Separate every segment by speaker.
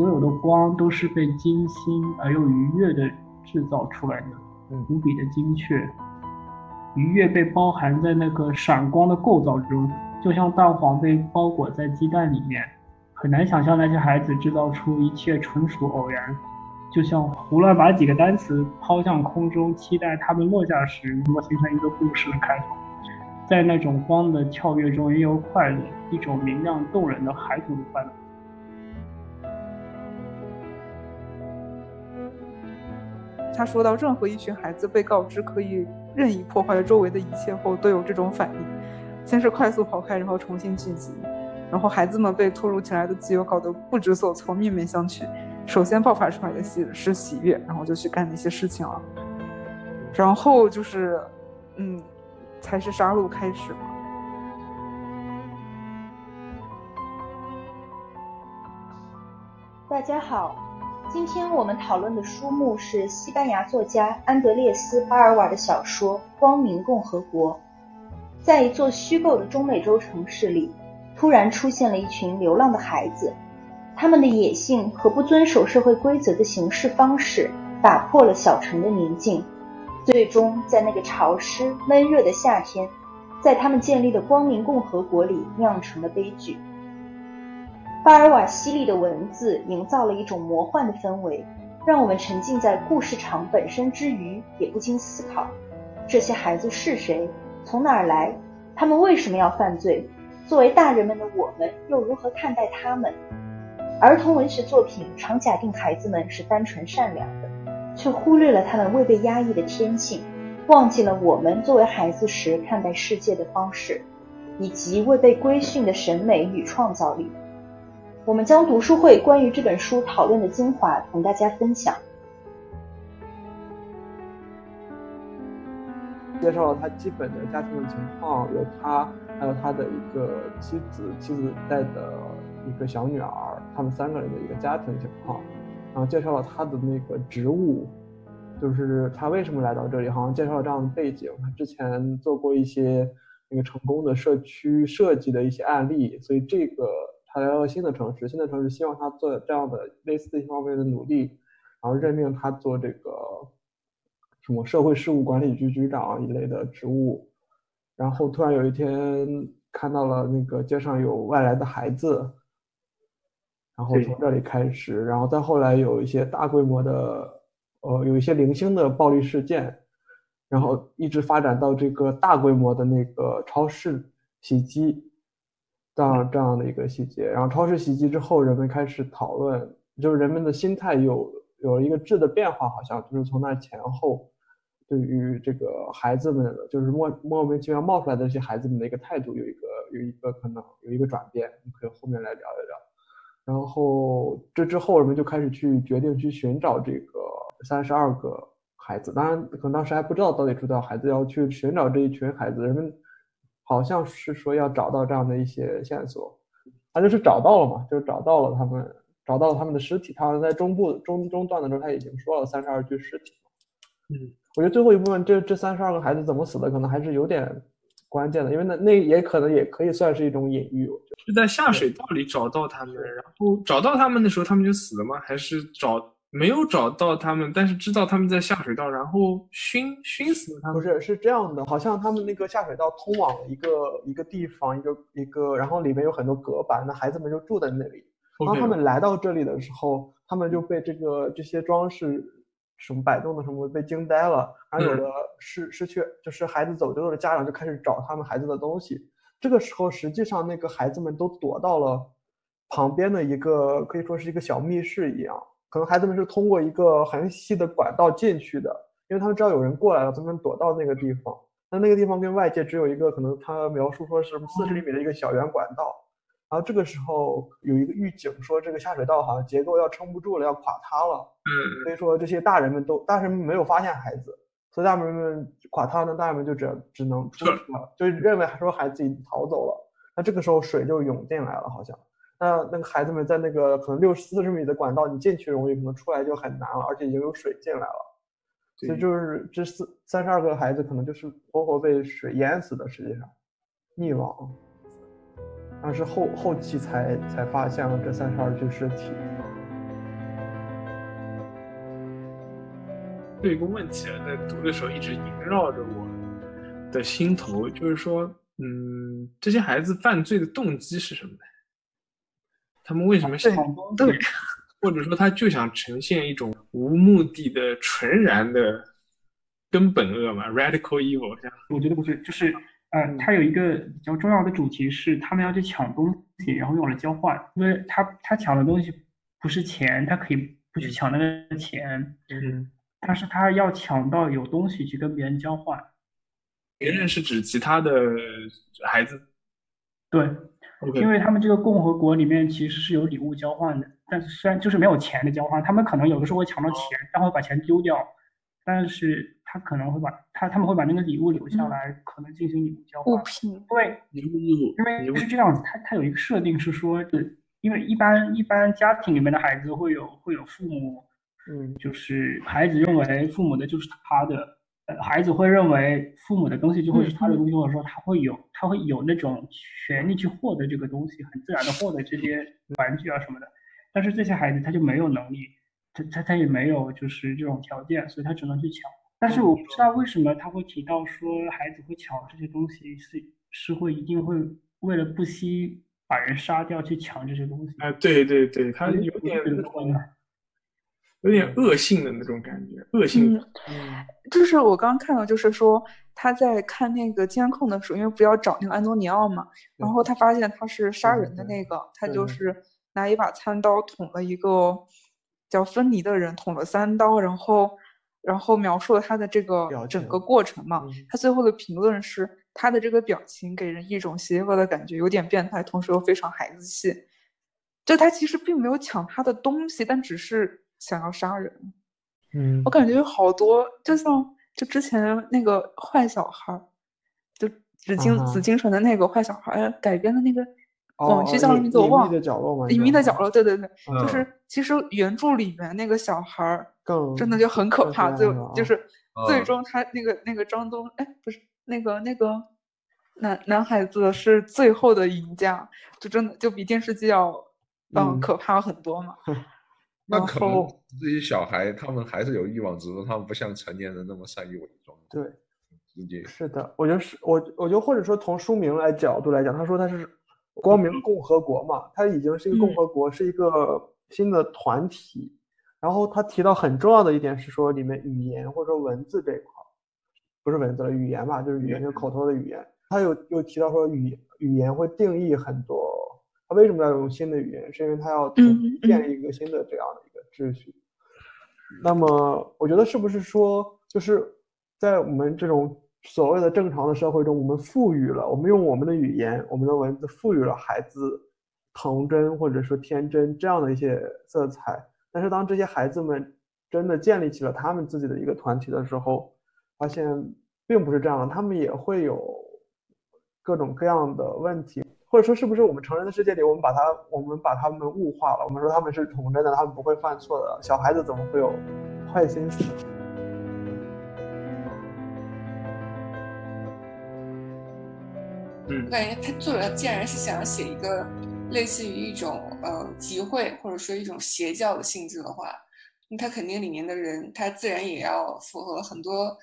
Speaker 1: 所有的光都是被精心而又愉悦的制造出来的，无比的精确。愉悦被包含在那个闪光的构造中，就像蛋黄被包裹在鸡蛋里面。很难想象那些孩子制造出一切纯属偶然，就像胡乱把几个单词抛向空中，期待它们落下时能够形成一个故事的开头。在那种光的跳跃中，也有快乐，一种明亮动人的孩童的
Speaker 2: 他说到，任何一群孩子被告知可以任意破坏周围的一切后，都有这种反应：先是快速跑开，然后重新聚集。然后孩子们被突如其来的自由搞得不知所措，面面相觑。首先爆发出来的喜是喜悦，然后就去干那些事情了。然后就是，嗯，才是杀戮开始。
Speaker 3: 大家好，今天我们讨论的书目是西班牙作家安德烈斯·巴尔瓦的小说《光明共和国》。在一座虚构的中美洲城市里。突然出现了一群流浪的孩子，他们的野性和不遵守社会规则的行事方式打破了小城的宁静，最终在那个潮湿闷热的夏天，在他们建立的光明共和国里酿成了悲剧。巴尔瓦犀利的文字营造了一种魔幻的氛围，让我们沉浸在故事场本身之余，也不禁思考：这些孩子是谁？从哪儿来？他们为什么要犯罪？作为大人们的我们，又如何看待他们？儿童文学作品常假定孩子们是单纯善良的，却忽略了他们未被压抑的天性，忘记了我们作为孩子时看待世界的方式，以及未被规训的审美与创造力。我们将读书会关于这本书讨论的精华同大家分享。
Speaker 4: 介绍了他基本的家庭的情况，有他。还有他的一个妻子，妻子带的一个小女儿，他们三个人的一个家庭情况，然后介绍了他的那个职务，就是他为什么来到这里，好像介绍了这样的背景，他之前做过一些那个成功的社区设计的一些案例，所以这个他来到新的城市，新的城市希望他做这样的类似一方面的努力，然后任命他做这个什么社会事务管理局局长一类的职务。然后突然有一天看到了那个街上有外来的孩子，然后从这里开始，然后再后来有一些大规模的，呃，有一些零星的暴力事件，然后一直发展到这个大规模的那个超市袭击，这样这样的一个细节。然后超市袭击之后，人们开始讨论，就是人们的心态有有了一个质的变化，好像就是从那前后。对于这个孩子们，就是莫莫名其妙冒出来的这些孩子们的一个态度，有一个有一个可能有一个转变，可以后面来聊一聊。然后这之后，人们就开始去决定去寻找这个三十二个孩子。当然，可能当时还不知道到底出多少孩子，要去寻找这一群孩子。人们好像是说要找到这样的一些线索，他就是找到了嘛，就是找到了他们，找到了他们的尸体。他好像在中部中中段的时候，他已经说了三十二具尸体。嗯。我觉得最后一部分，这这三十二个孩子怎么死的，可能还是有点关键的，因为那那也可能也可以算是一种隐喻。
Speaker 5: 是在下水道里找到他们，然后找到他们的时候，他们就死了吗？还是找没有找到他们，但是知道他们在下水道，然后熏熏死了他们？
Speaker 4: 不是，是这样的，好像他们那个下水道通往一个一个地方，一个一个，然后里面有很多隔板，那孩子们就住在那里。当他们来到这里的时候，他们就被这个这些装饰。什么摆动的什么被惊呆了，而有的失失去，就是孩子走丢了的家长就开始找他们孩子的东西。这个时候，实际上那个孩子们都躲到了旁边的一个可以说是一个小密室一样，可能孩子们是通过一个很细的管道进去的，因为他们知道有人过来了，他们躲到那个地方。那那个地方跟外界只有一个可能他描述说是四十厘米的一个小圆管道。然后这个时候有一个预警说，这个下水道好像结构要撑不住了，要垮塌了。嗯，所以说这些大人们都，大人们没有发现孩子，所以大人们垮塌了，大人们就只只能出去了，就认为说孩子已经逃走了。那这个时候水就涌进来了，好像。那那个孩子们在那个可能六四十米的管道，你进去容易，可能出来就很难了，而且已经有水进来了。所以就是这四三十二个孩子可能就是活活被水淹死的，实际上，溺亡。但是后后期才才发现了这三十二具尸体。
Speaker 5: 有一个问题啊，在读的时候一直萦绕着我的心头，就是说，嗯，这些孩子犯罪的动机是什么呢？他们为什么想
Speaker 2: 对，
Speaker 5: 或者说他就想呈现一种无目的的纯然的根本恶嘛？Radical evil？
Speaker 1: 我觉得不是，就是呃，他有一个比较重要的主题是，他们要去抢东西，然后用来交换，因为他他抢的东西不是钱，他可以不去抢那个钱，
Speaker 5: 嗯。
Speaker 1: 但是他要抢到有东西去跟别人交换，
Speaker 5: 别人是指其他的孩子，
Speaker 1: 对，因为他们这个共和国里面其实是有礼物交换的，但是虽然就是没有钱的交换，他们可能有的时候会抢到钱，但会把钱丢掉，但是他可能会把他他们会把那个礼物留下来，可能进行礼物交换。
Speaker 2: 物品
Speaker 1: 对，
Speaker 5: 礼物，
Speaker 1: 因为是这样子，他他有一个设定是说，因为一般一般家庭里面的孩子会有会有父母。
Speaker 4: 嗯，
Speaker 1: 就是孩子认为父母的就是他的，呃，孩子会认为父母的东西就会是他的东西，或者说他会有他会有那种权利去获得这个东西，很自然的获得这些玩具啊什么的。但是这些孩子他就没有能力，他他他也没有就是这种条件，所以他只能去抢。但是我不知道为什么他会提到说孩子会抢这些东西是是会一定会为了不惜把人杀掉去抢这些东西
Speaker 5: 啊？对对对，他有点。有点恶性的那种感觉，恶性。
Speaker 2: 嗯，就是我刚刚看到，就是说他在看那个监控的时候，因为不要找那个安东尼奥嘛，然后他发现他是杀人的那个，他就是拿一把餐刀捅了一个叫芬尼的人，捅了三刀，然后然后描述了他的这个整个过程嘛。他最后的评论是他的这个表情给人一种邪恶的感觉，有点变态，同时又非常孩子气。就他其实并没有抢他的东西，但只是。想要杀人，
Speaker 4: 嗯，
Speaker 2: 我感觉有好多，就像就之前那个坏小孩，就紫金紫金城的那个坏小孩改编的那个网剧叫名字我忘了，
Speaker 4: 隐秘的角落
Speaker 2: 隐秘的角落，对对对，就是其实原著里面那个小孩
Speaker 4: 更
Speaker 2: 真的就很可怕，最就是最终他那个那个张东，哎，不是那个那个男男孩子是最后的赢家，就真的就比电视剧要嗯。可怕很多嘛。
Speaker 6: 那可能这些小孩他们还是有欲望，只是他们不像成年人那么善于伪装。
Speaker 4: 对，
Speaker 6: 直接
Speaker 4: 是的，我觉得是，我我觉得或者说从书名来角度来讲，他说他是光明共和国嘛，他已经是一个共和国，是一个新的团体。然后他提到很重要的一点是说，里面语言或者说文字这一块，不是文字了，语言吧，就是语言，就是口头的语言。他有有提到说语语言会定义很多。他为什么要用新的语言？是因为他要建立一个新的这样的一个秩序。那么，我觉得是不是说，就是在我们这种所谓的正常的社会中，我们赋予了，我们用我们的语言、我们的文字赋予了孩子童真或者说天真这样的一些色彩。但是，当这些孩子们真的建立起了他们自己的一个团体的时候，发现并不是这样的，他们也会有各种各样的问题。或者说，是不是我们成人的世界里，我们把他，我们把他们物化了？我们说他们是童真的，他们不会犯错的。小孩子怎么会有坏心思？
Speaker 5: 嗯，
Speaker 7: 我感觉他作者既然是想要写一个类似于一种呃集会，或者说一种邪教的性质的话，那他肯定里面的人，他自然也要符合很多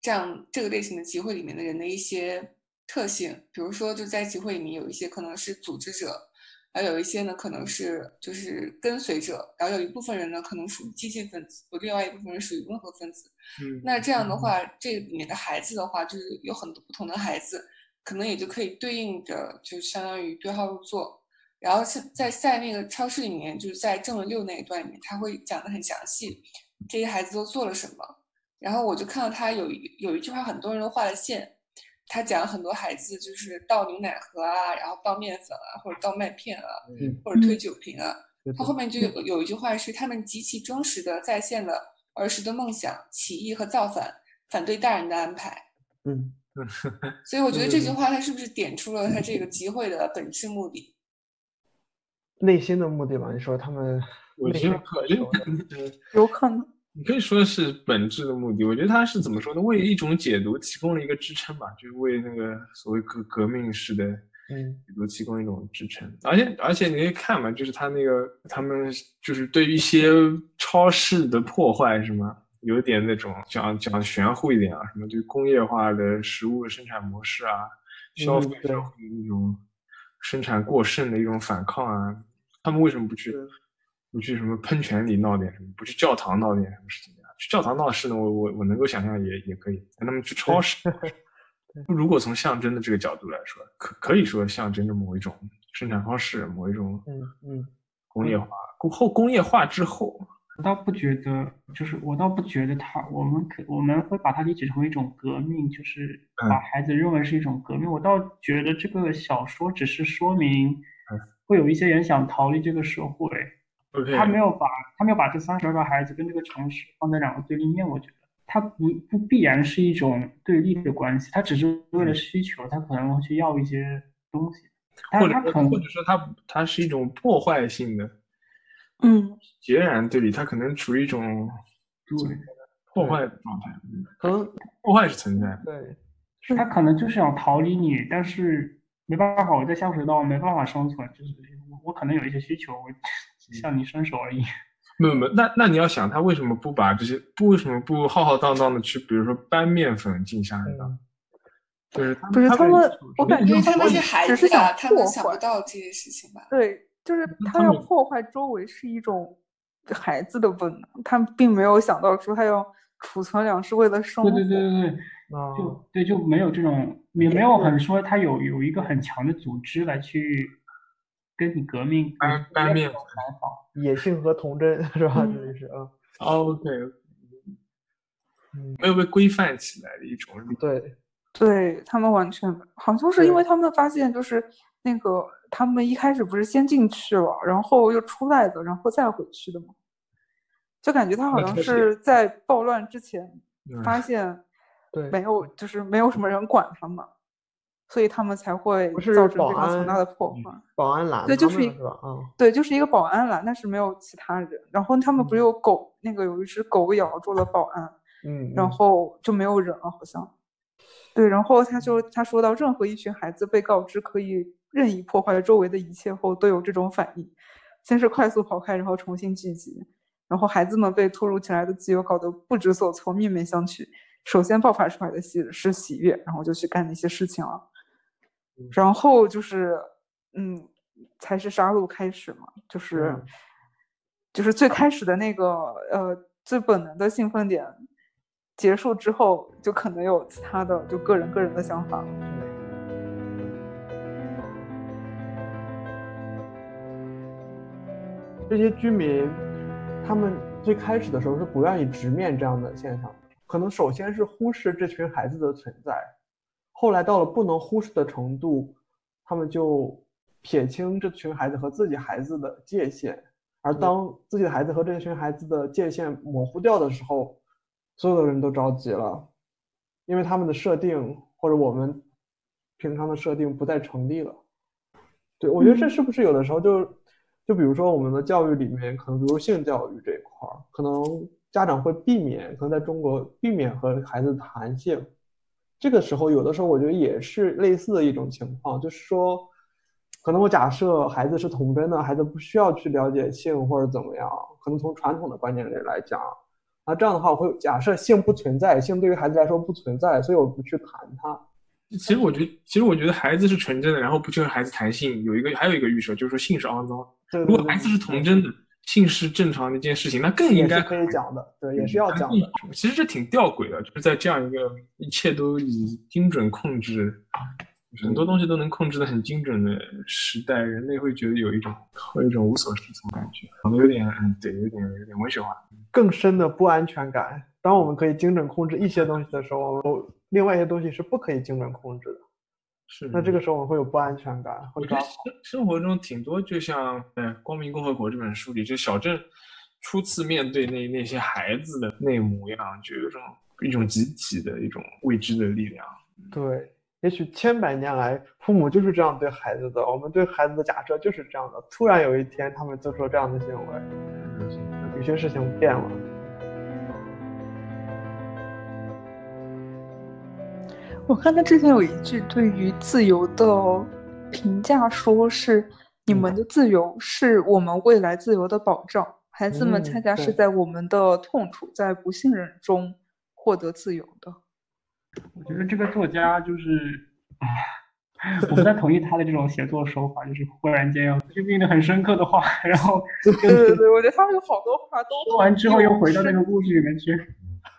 Speaker 7: 这样这个类型的集会里面的人的一些。特性，比如说，就在集会里面有一些可能是组织者，还有一些呢可能是就是跟随者，然后有一部分人呢可能属于激进分子，有另外一部分人属于温和分子。
Speaker 5: 嗯，
Speaker 7: 那这样的话，这里面的孩子的话，就是有很多不同的孩子，可能也就可以对应着，就相当于对号入座。然后在在那个超市里面，就是在正文六那一段里面，他会讲的很详细，这些孩子都做了什么。然后我就看到他有一有一句话，很多人都画了线。他讲很多孩子就是倒牛奶盒啊，然后倒面粉啊，或者倒麦片啊，或者推酒瓶啊。他后面就有有一句话是：他们极其忠实的再现了儿时的梦想、起义和造反，反对大人的安排。
Speaker 4: 嗯，
Speaker 7: 所以我觉得这句话他是不是点出了他这个集会的本质目的？
Speaker 4: 内心的目的吧？你说他们？
Speaker 5: 我觉得可能，
Speaker 2: 有可能。
Speaker 5: 你可以说是本质的目的，我觉得他是怎么说呢？为一种解读提供了一个支撑吧，就是为那个所谓革革命式的
Speaker 4: 嗯
Speaker 5: 解读提供一种支撑。而且而且你可以看嘛，就是他那个他们就是对于一些超市的破坏是吗？有点那种讲讲玄乎一点啊，什么对工业化的食物生产模式啊，消费社会的那种生产过剩的一种反抗啊，他们为什么不去不去什么喷泉里闹点什么，不去教堂闹点什么事情啊？去教堂闹事呢，我我我能够想象也也可以，那么去超市。如果从象征的这个角度来说，可可以说象征着某一种生产方式，某一种
Speaker 4: 嗯嗯
Speaker 5: 工业化，工后工业化之后。
Speaker 1: 我倒不觉得，就是我倒不觉得它，我们可我们会把它理解成一种革命，就是把孩子认为是一种革命。我倒觉得这个小说只是说明，会有一些人想逃离这个社会。他没有把他没有把这三十二个孩子跟这个城市放在两个对立面。我觉得他不不必然是一种对立的关系，他只是为了需求，他可能会去要一些东西，
Speaker 5: 或者
Speaker 1: 他可能
Speaker 5: 或者说他他是一种破坏性的。
Speaker 2: 嗯，
Speaker 5: 截然对立，他可能处于一种破坏的状态。
Speaker 4: 可能
Speaker 5: 破坏是存在的，
Speaker 4: 对，
Speaker 1: 他可能就是想逃离你，但是没办法，我在下水道没办法生存，就是我我可能有一些需求，我向你伸手而已。
Speaker 5: 没有没有，那那你要想，他为什么不把这些不为什么不浩浩荡荡的去，比如说搬面粉进下水道？就是
Speaker 2: 不是他们，我感觉
Speaker 7: 他们是孩子
Speaker 2: 啊，
Speaker 7: 他们想不到这些事情吧？
Speaker 2: 对。就是他要破坏周围是一种孩子的本能，他并没有想到说他要储存粮食为了生活。
Speaker 1: 对对对对对，就对就没有这种也没有很说他有有一个很强的组织来去跟你革命。
Speaker 5: 单单面
Speaker 4: 野性和童真是吧？这就是啊。
Speaker 5: OK，没有被规范起来的一种。
Speaker 4: 对，
Speaker 2: 对他们完全好像是因为他们发现就是那个。他们一开始不是先进去了，然后又出来的，然后再回去的嘛？就感觉他好像是在暴乱之前发现，
Speaker 4: 对，
Speaker 2: 没有，就是没有什么人管他们，所以他们才会
Speaker 4: 造
Speaker 2: 成这样强大的破坏。
Speaker 4: 保安栏，
Speaker 2: 对，就是一
Speaker 4: 个，嗯，
Speaker 2: 对，就是一个保安栏，但是没有其他人。然后他们不是有狗，那个有一只狗咬住了保安，
Speaker 4: 嗯，
Speaker 2: 然后就没有人了，好像。对，然后他就他说到，任何一群孩子被告知可以。任意破坏周围的一切后，都有这种反应：先是快速跑开，然后重新聚集。然后孩子们被突如其来的自由搞得不知所措，面面相觑。首先爆发出来的喜是喜悦，然后就去干那些事情了。然后就是，嗯，才是杀戮开始嘛，就是，就是最开始的那个呃最本能的兴奋点结束之后，就可能有其他的就个人个人的想法了。
Speaker 4: 这些居民，他们最开始的时候是不愿意直面这样的现象，可能首先是忽视这群孩子的存在，后来到了不能忽视的程度，他们就撇清这群孩子和自己孩子的界限，而当自己的孩子和这群孩子的界限模糊掉的时候，所有的人都着急了，因为他们的设定或者我们平常的设定不再成立了。对我觉得这是不是有的时候就。就比如说我们的教育里面，可能比如性教育这一块儿，可能家长会避免，可能在中国避免和孩子谈性。这个时候，有的时候我觉得也是类似的一种情况，就是说，可能我假设孩子是童真的，孩子不需要去了解性或者怎么样。可能从传统的观念里来讲，那这样的话，我会假设性不存在，性对于孩子来说不存在，所以我不去谈它。
Speaker 5: 其实我觉得，其实我觉得孩子是纯真的，然后不去和孩子谈性，有一个还有一个预设，就是说性是肮脏。如果孩子是童真的，性是正常的一件事情，那更应该
Speaker 4: 可以讲的，对，也是要讲的。
Speaker 5: 其实这挺吊诡的，就是在这样一个一切都以精准控制，很多东西都能控制的很精准的时代，人类会觉得有一种有一种无所适从感觉，可能有点嗯，对，有点有点文学化，
Speaker 4: 更深的不安全感。当我们可以精准控制一些东西的时候，另外一些东西是不可以精准控制的。
Speaker 5: 是，
Speaker 4: 那这个时候我们会有不安全感。
Speaker 5: 我觉得生活中挺多，就像《哎光明共和国》这本书里，就小镇初次面对那那些孩子的那模样，就有种一种集体的一种未知的力量。
Speaker 4: 对，也许千百年来父母就是这样对孩子的，我们对孩子的假设就是这样的。突然有一天他们做出了这样的行为，有些事情变了。
Speaker 2: 我看他之前有一句对于自由的评价，说是你们的自由是我们未来自由的保障，孩子们恰恰是在我们的痛楚、在不信任中获得自由的。
Speaker 1: 我觉得这个作家就是，我不太同意他的这种写作手法，就是忽然间要就变得很深刻的话，然后
Speaker 2: 对对对，我觉得他有好多话都
Speaker 1: 说完之后又回到那个故事里面去。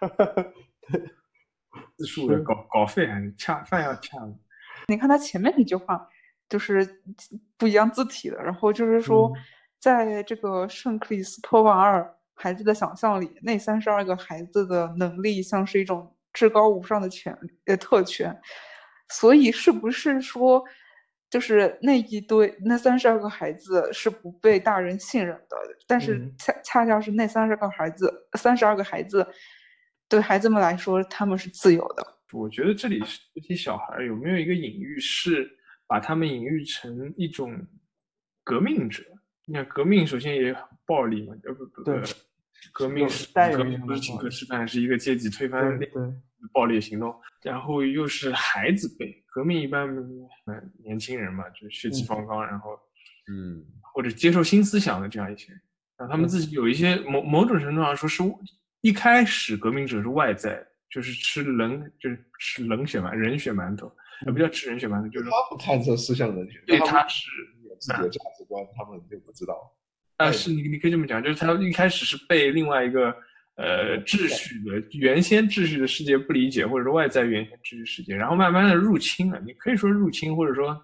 Speaker 5: 字数的稿稿费还是恰饭要恰的。
Speaker 2: 你看他前面那句话，就是不一样字体的，然后就是说，在这个圣克里斯托瓦尔孩子的想象里，那三十二个孩子的能力像是一种。至高无上的权呃特权，所以是不是说，就是那一堆那三十二个孩子是不被大人信任的？但是恰恰恰是那三十个孩子，三十二个孩子，对孩子们来说他们是自由的。
Speaker 5: 我觉得这里这些小孩有没有一个隐喻，是把他们隐喻成一种革命者？你看革命首先也很暴力嘛，呃不不
Speaker 4: 对。
Speaker 5: 革命是革命不是请客吃饭，是一个阶级推翻
Speaker 4: 对
Speaker 5: 暴力行动。然后又是孩子辈，革命一般嗯年轻人嘛，就是血气方刚，然后
Speaker 6: 嗯
Speaker 5: 或者接受新思想的这样一些人，然后他们自己有一些某某种程度上说是一开始革命者是外在，就是吃冷就是吃冷血馒人血馒头，也不叫吃人血馒头，就是
Speaker 6: 他不探测思想人血，
Speaker 5: 对
Speaker 6: 他
Speaker 5: 是
Speaker 6: 有自己的价值观，他们就不知道。
Speaker 5: 啊，是你你可以这么讲，就是他一开始是被另外一个呃秩序的原先秩序的世界不理解，或者说外在原先秩序世界，然后慢慢的入侵了。你可以说入侵，或者说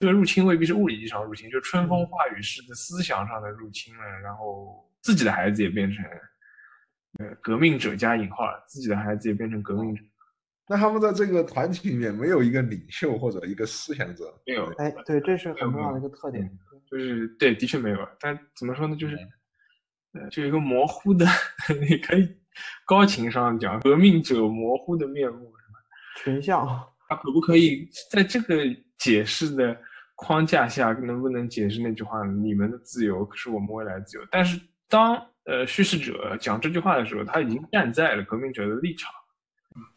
Speaker 5: 这个入侵未必是物理意义上入侵，就春风化雨式的思想上的入侵了。然后自己的孩子也变成呃革命者加引号，自己的孩子也变成革命者。
Speaker 6: 那他们在这个团体里面没有一个领袖或者一个思想者，
Speaker 5: 没有。
Speaker 4: 哎，对，这是很重要的一个特点。
Speaker 5: 就是对，的确没有。但怎么说呢？就是，呃，就一个模糊的，你可以高情商讲革命者模糊的面目，是吧？
Speaker 4: 群像，
Speaker 5: 他可不可以在这个解释的框架下，能不能解释那句话？你们的自由是我们未来的自由。但是当呃叙事者讲这句话的时候，他已经站在了革命者的立场。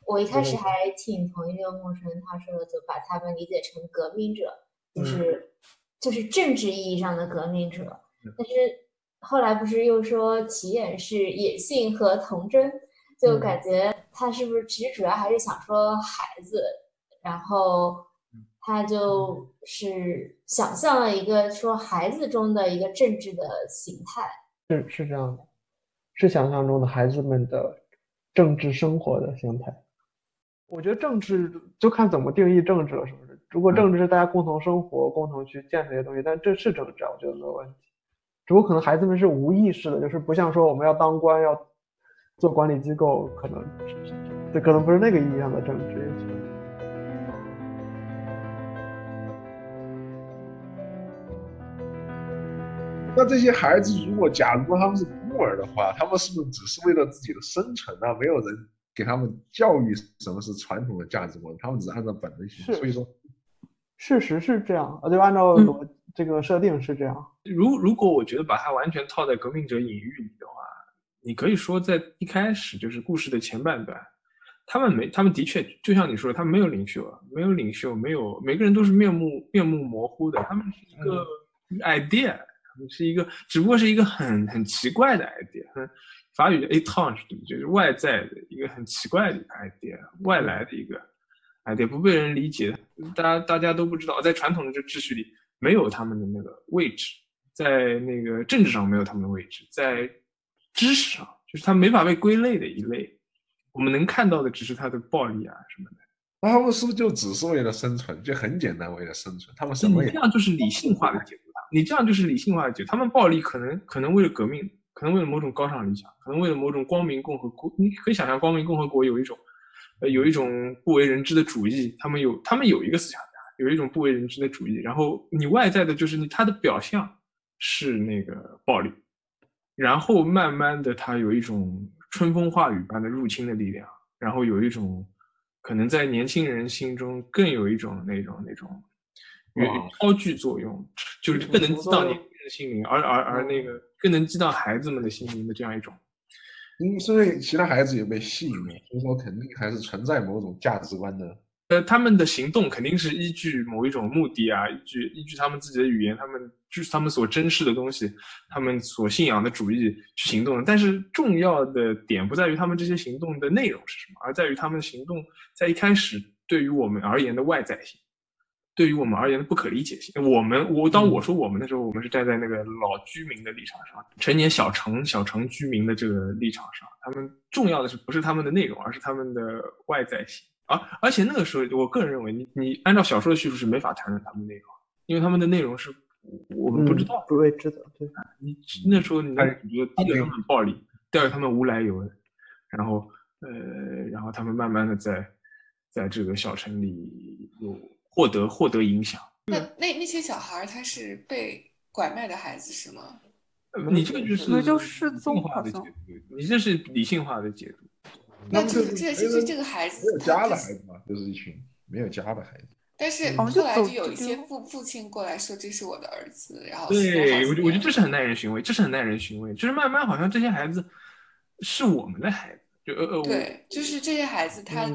Speaker 8: 我一开始还挺同意这个陌生人他说的，就把他们理解成革命者，就是。就是政治意义上的革命者，但是后来不是又说齐远是野性和童真，就感觉他是不是其实主要还是想说孩子，然后他就是想象了一个说孩子中的一个政治的形态，
Speaker 4: 是是这样的，是想象中的孩子们的政治生活的形态。我觉得政治就看怎么定义政治了，是不是？如果政治是大家共同生活、共同去建设一些东西，但这是政治，我觉得没有问题。只不过可能孩子们是无意识的，就是不像说我们要当官、要做管理机构，可能这可能不是那个意义上的政治。
Speaker 6: 那这些孩子，如果假如他们是孤儿的话，他们是不是只是为了自己的生存啊？没有人给他们教育什么是传统的价值观，他们只是按照本能行。所以说。
Speaker 4: 事实是这样啊，就按照我这个设定是这样。
Speaker 5: 如如果我觉得把它完全套在革命者隐喻里的话，你可以说在一开始就是故事的前半段，他们没，他们的确就像你说的，他们没有领袖啊，没有领袖，没有每个人都是面目面目模糊的，他们是一个 idea，是一个只不过是一个很很奇怪的 idea，法语叫 a t o n c h 就是外在的一个很奇怪的 idea，外来的一个。idea，，不被人理解，大家大家都不知道，在传统的这秩序里没有他们的那个位置，在那个政治上没有他们的位置，在知识上就是他没法被归类的一类。我们能看到的只是他的暴力啊什么的。
Speaker 6: 那他们是不是就只是为了生存？就很简单，为了生存。他们什么？
Speaker 5: 你这样就是理性化的你这样就是理性化的解。他们暴力可能可能为了革命，可能为了某种高尚理想，可能为了某种光明共和国。你可以想象，光明共和国有一种。呃，有一种不为人知的主义，他们有，他们有一个思想家，有一种不为人知的主义。然后你外在的就是你，他的表象是那个暴力，然后慢慢的他有一种春风化雨般的入侵的力量，然后有一种可能在年轻人心中更有一种那种那种超具作用，就是更能激荡年轻人的心灵，而而而那个更能激荡孩子们的心灵的这样一种。
Speaker 6: 因为其他孩子也被吸引了，所以说肯定还是存在某种价值观的
Speaker 5: 呃，他们的行动肯定是依据某一种目的啊，依据依据他们自己的语言，他们就是他们所珍视的东西，他们所信仰的主义去行动的。但是重要的点不在于他们这些行动的内容是什么，而在于他们行动在一开始对于我们而言的外在性，对于我们而言的不可理解性。我们我当我说我们的时候，我们是站在那个老居民的立场上，成年小城小城居民的这个立场上，他们重要的是不是他们的内容，而是他们的外在性。而而且那个时候，我个人认为，你你按照小说的叙述是没法谈论他们内容，因为他们的内容是我们不知道、
Speaker 4: 不未知的。对，
Speaker 5: 你那时候你觉得第一个他们暴力，第二个他们无来由的，然后呃，然后他们慢慢的在在这个小城里有获得获得影响。
Speaker 7: 那那那些小孩他是被拐卖的孩子是吗？
Speaker 5: 你这个就是
Speaker 2: 就失踪
Speaker 5: 化的解读，你这是理性化的解读。
Speaker 7: 那这这这这这个孩子
Speaker 6: 没有家的孩子嘛，就是一群没有家的孩子。
Speaker 7: 但是后来就有一些父父亲过来说这是我的儿子，然后
Speaker 5: 对我觉我觉得这是很耐人寻味，这是很耐人寻味。就是慢慢好像这些孩子是我们的孩子，就呃呃
Speaker 7: 对，就是这些孩子他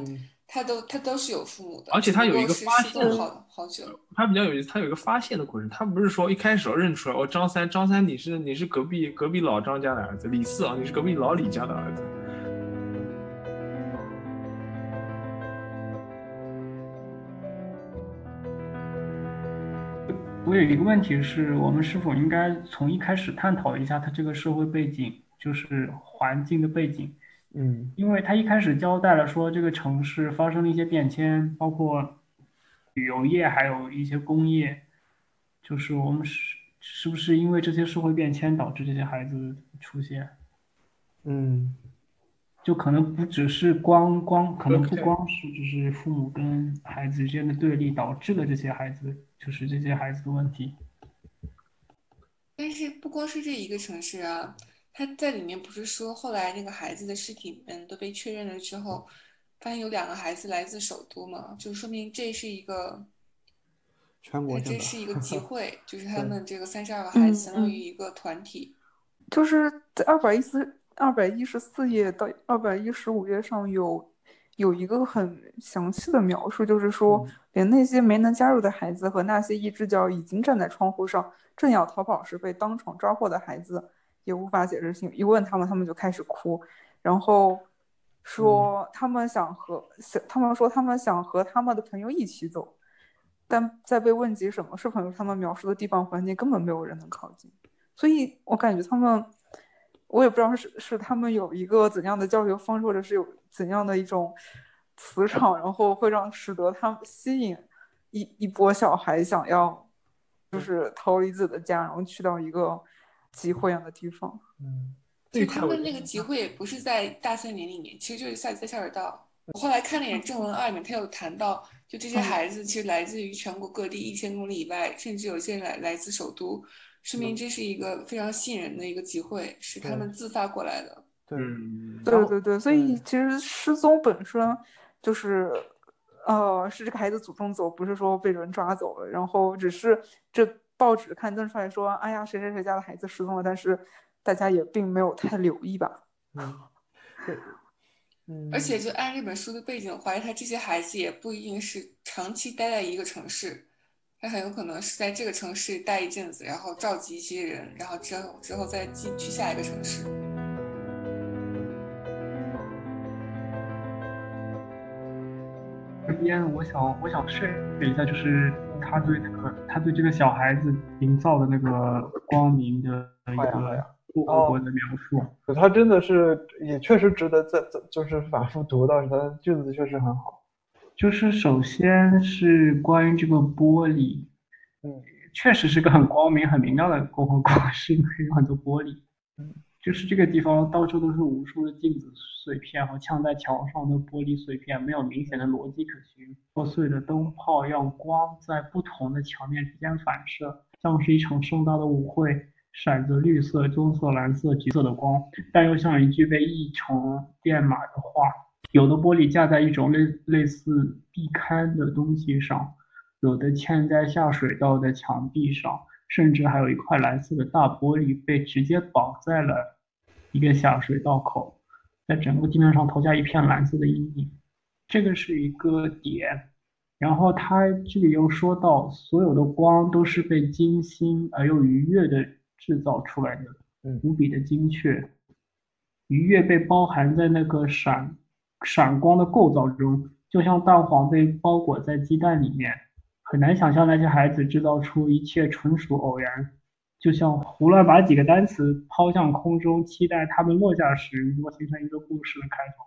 Speaker 7: 他都他都是有父母的，
Speaker 5: 而且他有一个发现
Speaker 7: 好好久，
Speaker 5: 他比较有意思，他有一个发现的过程，他不是说一开始认出来哦张三张三你是你是隔壁隔壁老张家的儿子，李四啊你是隔壁老李家的儿子。
Speaker 1: 我有一个问题是，我们是否应该从一开始探讨一下他这个社会背景，就是环境的背景？
Speaker 4: 嗯，
Speaker 1: 因为他一开始交代了说这个城市发生了一些变迁，包括旅游业，还有一些工业，就是我们是是不是因为这些社会变迁导致这些孩子出现？
Speaker 4: 嗯。
Speaker 1: 就可能不只是光光，可能不光是就是父母跟孩子之间的对立导致了这些孩子，就是这些孩子的问题。
Speaker 7: 但是不光是这一个城市啊，他在里面不是说后来那个孩子的尸体嗯都被确认了之后，发现有两个孩子来自首都嘛，就说明这是一个
Speaker 4: 全国
Speaker 7: 这是一个集 会，就是他们这个三十二个孩子相当于一个团体，
Speaker 2: 就是在二百一十。二百一十四页到二百一十五页上有有一个很详细的描述，就是说，连那些没能加入的孩子和那些一只脚已经站在窗户上正要逃跑时被当场抓获的孩子，也无法解释清。一问他们，他们就开始哭，然后说他们想和想，他们说他们想和他们的朋友一起走，但在被问及什么是朋友，他们描述的地方环境根本没有人能靠近，所以我感觉他们。我也不知道是是他们有一个怎样的教学方式，或者是有怎样的一种磁场，然后会让使得他们吸引一一波小孩想要就是逃离自己的家，然后去到一个集会样的地方。
Speaker 4: 嗯，
Speaker 7: 对他们那个集会不是在大森林里面，其实就是下在下水道。我后来看了一眼正文二里面，他有谈到，就这些孩子其实来自于全国各地一千公里以外，甚至有些人来来自首都。说明这是一个非常吸引人的一个集会，是他们自发过来的。
Speaker 4: 对，
Speaker 2: 对对对，所以其实失踪本身就是，呃，是这个孩子主动走，不是说被人抓走了。然后只是这报纸刊登出来说，哎呀，谁谁谁家的孩子失踪了，但是大家也并没有太留意吧。
Speaker 4: 嗯，
Speaker 7: 而且就按这本书的背景，怀疑他这些孩子也不一定是长期待在一个城市。他很有可能是在这个城市待一阵子，然后召集一些人，然后之后之后再进去下一个城市。
Speaker 1: 这边我想我想设一下，就是他对那个他对这个小孩子营造的那个光明的一个复活的描述，
Speaker 4: 他真的是也确实值得再再就是反复读到，他的句子确实很好。
Speaker 1: 就是首先是关于这个玻璃，
Speaker 4: 嗯，
Speaker 1: 确实是个很光明、很明亮的共 和国，是因为有很多玻璃，
Speaker 4: 嗯，
Speaker 1: 就是这个地方到处都是无数的镜子碎片和嵌在墙上的玻璃碎片，没有明显的逻辑可循。破碎的灯泡让光在不同的墙面之间反射，像是一场盛大的舞会，闪着绿色、棕色、蓝色、橘色的光，但又像一句被译成电码的话。有的玻璃架在一种类类似壁龛的东西上，有的嵌在下水道的墙壁上，甚至还有一块蓝色的大玻璃被直接绑在了一个下水道口，在整个地面上投下一片蓝色的阴影。这个是一个点，然后他这里又说到，所有的光都是被精心而又愉悦的制造出来的，无比的精确，愉悦被包含在那个闪闪光的构造中，就像蛋黄被包裹在鸡蛋里面。很难想象那些孩子制造出一切纯属偶然，就像胡乱把几个单词抛向空中，期待它们落下时能够形成一个故事的开头。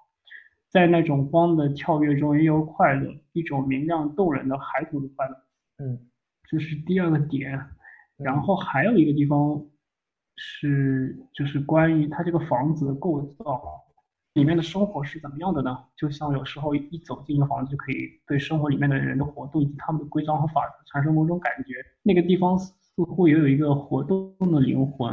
Speaker 1: 在那种光的跳跃中也有快乐，一种明亮动人的孩童的快乐。
Speaker 4: 嗯，
Speaker 1: 这是第二个点。然后还有一个地方是，就是关于它这个房子的构造，里面的生活是怎么样的呢？就像有时候一走进一个房子，就可以对生活里面的人的活动以及他们的规章和法则产生某种感觉。那个地方似乎也有一个活动的灵魂。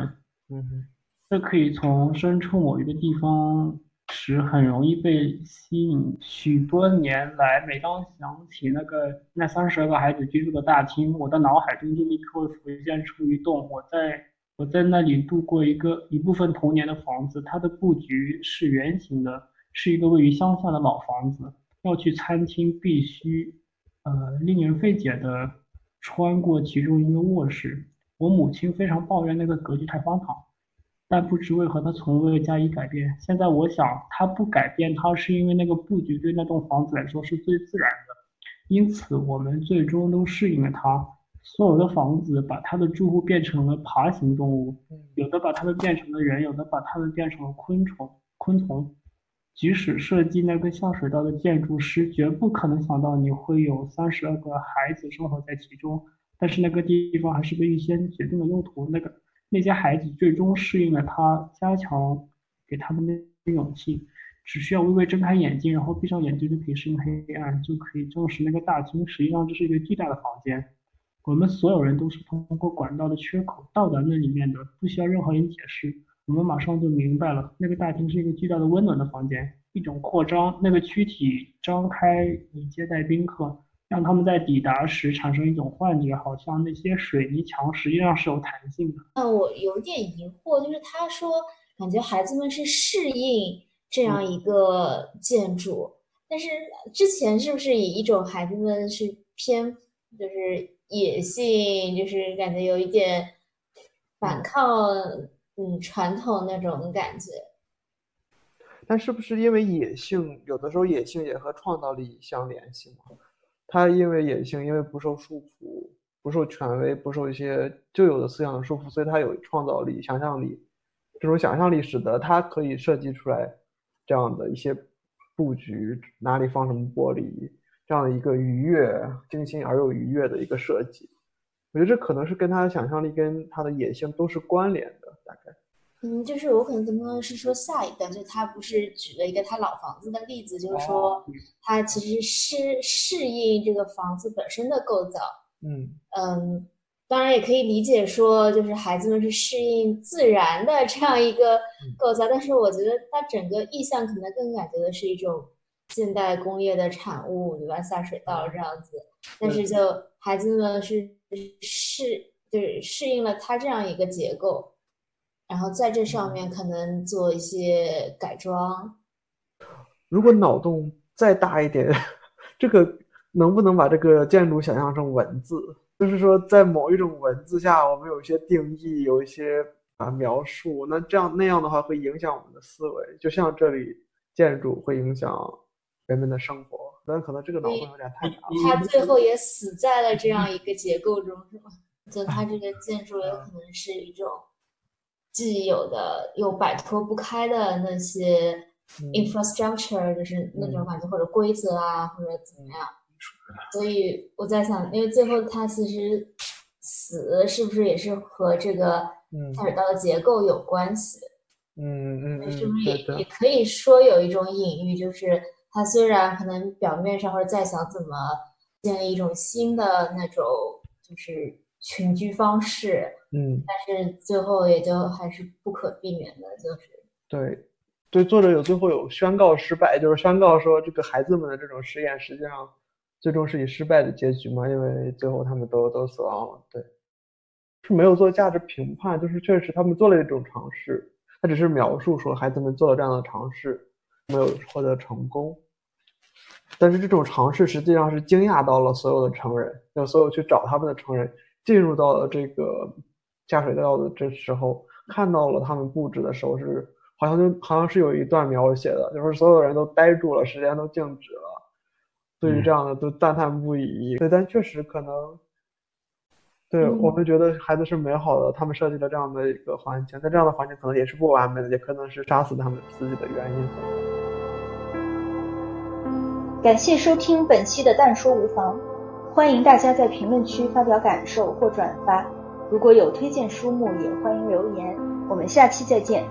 Speaker 4: 嗯哼，
Speaker 1: 这可以从身处某一个地方。时很容易被吸引。许多年来，每当想起那个那三十二个孩子居住的大厅，我的脑海中就立刻会浮现出一栋我在我在那里度过一个一部分童年的房子。它的布局是圆形的，是一个位于乡下的老房子。要去餐厅，必须呃令人费解的穿过其中一个卧室。我母亲非常抱怨那个格局太荒唐。但不知为何，他从未加以改变。现在我想，他不改变，他是因为那个布局对那栋房子来说是最自然的，因此我们最终都适应了它。所有的房子把它的住户变成了爬行动物，有的把它们变成了人，有的把它们变成了昆虫、昆虫。即使设计那个下水道的建筑师绝不可能想到你会有三十二个孩子生活在其中，但是那个地方还是被预先决定的用途。那个。那些孩子最终适应了它，加强给他们的勇气，只需要微微睁开眼睛，然后闭上眼睛就可以适应黑暗，就可以证实那个大厅实际上这是一个巨大的房间。我们所有人都是通过管道的缺口到达那里面的，不需要任何人解释，我们马上就明白了，那个大厅是一个巨大的温暖的房间，一种扩张，那个躯体张开以接待宾客。让他们在抵达时产生一种幻觉，好像那些水泥墙实际上是有弹性的。
Speaker 8: 那我有点疑惑，就是他说感觉孩子们是适应这样一个建筑，但是之前是不是以一种孩子们是偏就是野性，就是感觉有一点反抗嗯传统那种感觉？
Speaker 4: 但是不是因为野性，有的时候野性也和创造力相联系吗？他因为野性，因为不受束缚，不受权威，不受一些旧有的思想的束缚，所以他有创造力、想象力。这种想象力使得他可以设计出来这样的一些布局，哪里放什么玻璃，这样的一个愉悦、精心而又愉悦的一个设计。我觉得这可能是跟他的想象力跟他的野性都是关联的，大概。
Speaker 8: 嗯，就是我可能更多的是说下一个，就他不是举了一个他老房子的例子，就是说他其实适适应这个房子本身的构造。
Speaker 4: 嗯
Speaker 8: 嗯，当然也可以理解说，就是孩子们是适应自然的这样一个构造，但是我觉得他整个意象可能更感觉的是一种现代工业的产物，对吧？下水道这样子，但是就孩子们是适就是适应了它这样一个结构。然后在这上面可能做一些改装。
Speaker 4: 如果脑洞再大一点，这个能不能把这个建筑想象成文字？就是说，在某一种文字下，我们有一些定义，有一些啊描述。那这样那样的话，会影响我们的思维。就像这里建筑会影响人们的生活，但可能这个脑洞有点太大。
Speaker 8: 他最后也死在了这样一个结构中，是吗？就他这个建筑有可能是一种。既有的又摆脱不开的那些 infrastructure，就是那种感觉或者规则啊，或者怎么样。所以我在想，因为最后他其实死是不是也是和这个下水道的结构有关系？
Speaker 4: 嗯嗯
Speaker 8: 是不是也也可以说有一种隐喻，就是他虽然可能表面上或者在想怎么建立一种新的那种就是群居方式。
Speaker 4: 嗯，
Speaker 8: 但是最后也就还是不可避免的，就是
Speaker 4: 对，对，作者有最后有宣告失败，就是宣告说这个孩子们的这种实验实际上最终是以失败的结局嘛，因为最后他们都都死亡了。对，是没有做价值评判，就是确实他们做了一种尝试，他只是描述说孩子们做了这样的尝试，没有获得成功。但是这种尝试实际上是惊讶到了所有的成人，让所有去找他们的成人进入到了这个下水道的这时候，看到了他们布置的时候是好像就好像是有一段描写的，就是所有人都呆住了，时间都静止了，对于这样的都赞叹不已。对，但确实可能，对我们觉得孩子是美好的，他们设计了这样的一个环境，在这样的环境可能也是不完美的，也可能是杀死他们自己的原因。
Speaker 3: 感谢收听本期的《但说无妨》，欢迎大家在评论区发表感受或转发。如果有推荐书目，也欢迎留言。我们下期再见。